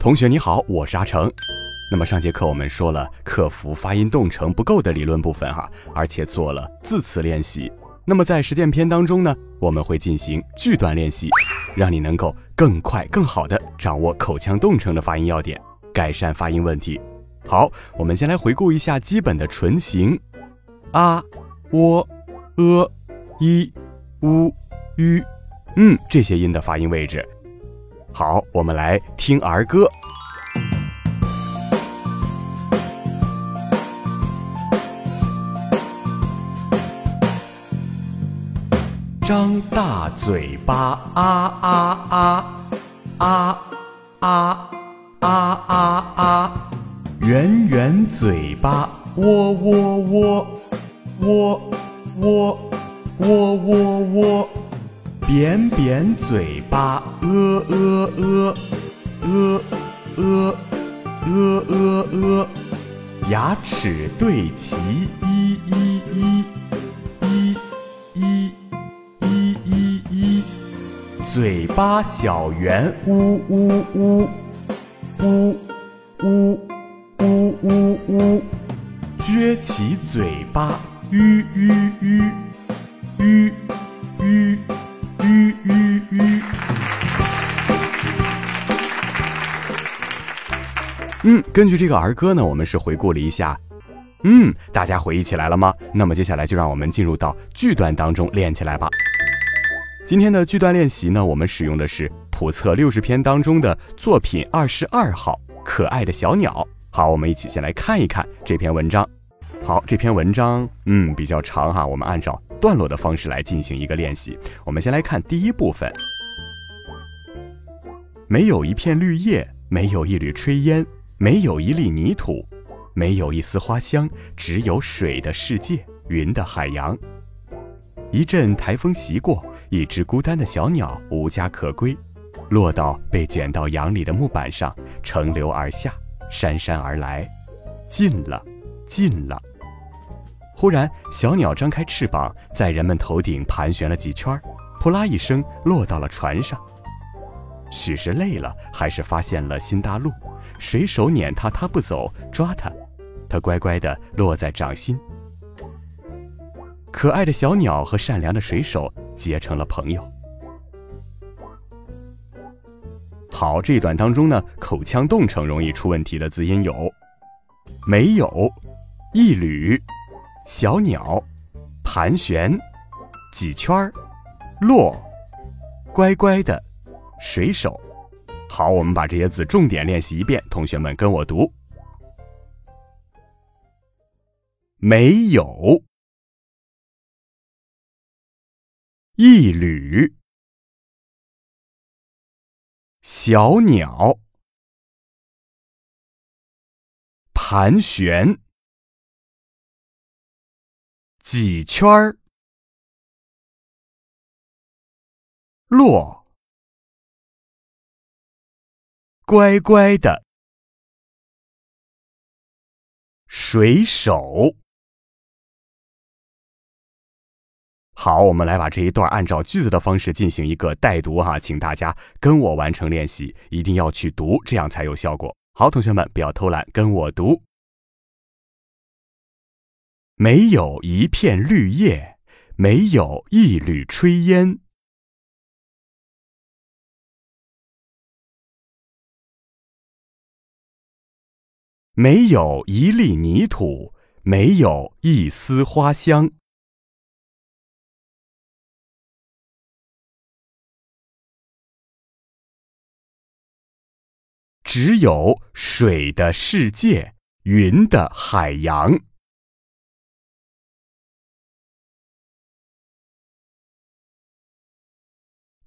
同学你好，我是阿成。那么上节课我们说了克服发音动程不够的理论部分哈，而且做了字词练习。那么在实践篇当中呢，我们会进行句段练习，让你能够更快更好的掌握口腔动程的发音要点，改善发音问题。好，我们先来回顾一下基本的唇形：啊、喔、呃、一、乌、吁，嗯，这些音的发音位置。好，我们来听儿歌。张大嘴巴啊啊啊啊啊啊啊啊，圆圆嘴巴喔喔喔喔喔喔喔喔，扁扁嘴巴，呃呃呃，呃呃呃呃呃，牙齿对齐，一一一，一，一，一，一，一，嘴巴小圆，呜呜呜，呜，呜，呜呜呜，撅起嘴巴，吁吁吁，吁。嗯，根据这个儿歌呢，我们是回顾了一下。嗯，大家回忆起来了吗？那么接下来就让我们进入到句段当中练起来吧。今天的句段练习呢，我们使用的是普测六十篇当中的作品二十二号《可爱的小鸟》。好，我们一起先来看一看这篇文章。好，这篇文章嗯比较长哈，我们按照段落的方式来进行一个练习。我们先来看第一部分：没有一片绿叶，没有一缕炊烟，没有一粒泥土，没有一丝花香，只有水的世界，云的海洋。一阵台风袭过。一只孤单的小鸟无家可归，落到被卷到洋里的木板上，乘流而下，姗姗而来，近了，近了。忽然，小鸟张开翅膀，在人们头顶盘旋了几圈，扑啦一声落到了船上。许是累了，还是发现了新大陆，水手撵它，它不走，抓它，它乖乖地落在掌心。可爱的小鸟和善良的水手结成了朋友。好，这一段当中呢，口腔动程容易出问题的字音有：没有、一缕、小鸟、盘旋、几圈儿、落、乖乖的、水手。好，我们把这些字重点练习一遍，同学们跟我读：没有。一缕。小鸟。盘旋。几圈儿。落。乖乖的水手。好，我们来把这一段按照句子的方式进行一个带读哈，请大家跟我完成练习，一定要去读，这样才有效果。好，同学们不要偷懒，跟我读。没有一片绿叶，没有一缕炊烟，没有一粒泥土，没有一丝花香。只有水的世界，云的海洋。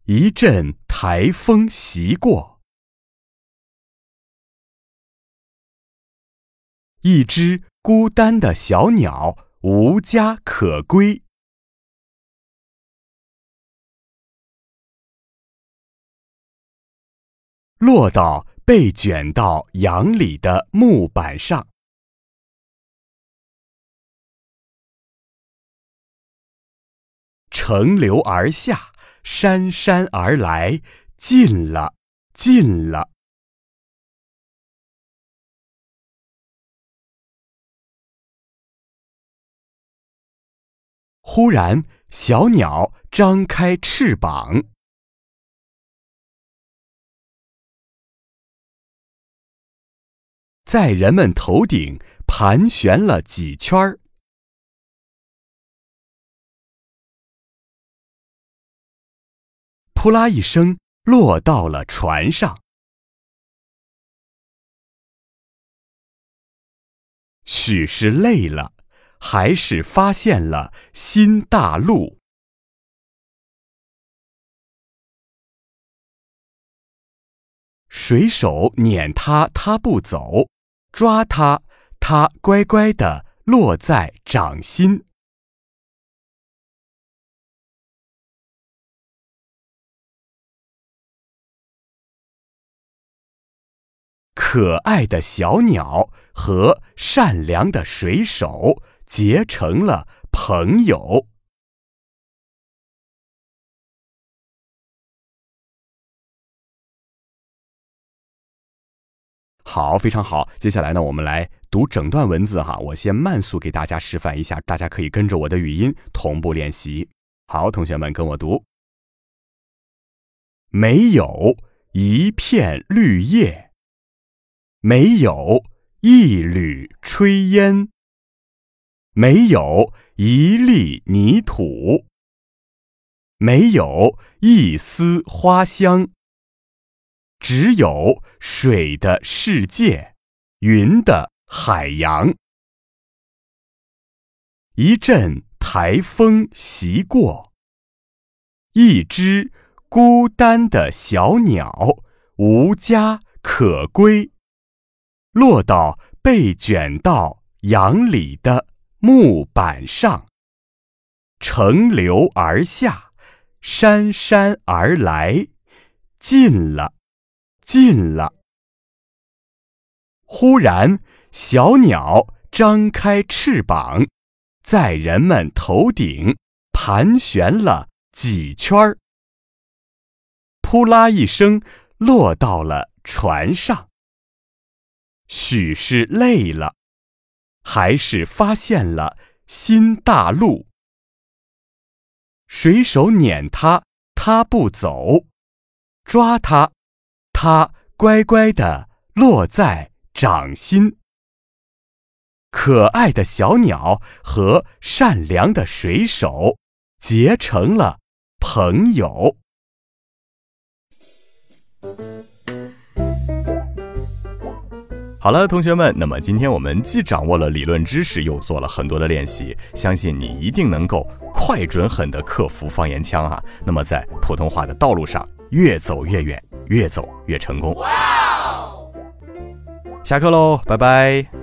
一阵台风袭过，一只孤单的小鸟无家可归，落到被卷到洋里的木板上。乘流而下，姗姗而来，近了，近了。忽然，小鸟张开翅膀，在人们头顶盘旋了几圈儿。扑啦一声，落到了船上。许是累了，还是发现了新大陆？水手撵他，他不走；抓他，他乖乖的落在掌心。可爱的小鸟和善良的水手结成了朋友。好，非常好。接下来呢，我们来读整段文字哈。我先慢速给大家示范一下，大家可以跟着我的语音同步练习。好，同学们跟我读：没有一片绿叶。没有一缕炊烟，没有一粒泥土，没有一丝花香，只有水的世界，云的海洋。一阵台风袭过，一只孤单的小鸟无家可归。落到被卷到洋里的木板上，乘流而下，姗姗而来，近了，近了。忽然，小鸟张开翅膀，在人们头顶盘旋了几圈儿，扑啦一声，落到了船上。许是累了，还是发现了新大陆？水手撵他，他不走；抓他，他乖乖的落在掌心。可爱的小鸟和善良的水手结成了朋友。好了，同学们，那么今天我们既掌握了理论知识，又做了很多的练习，相信你一定能够快、准、狠地克服方言腔啊！那么在普通话的道路上越走越远，越走越成功。下课喽，拜拜。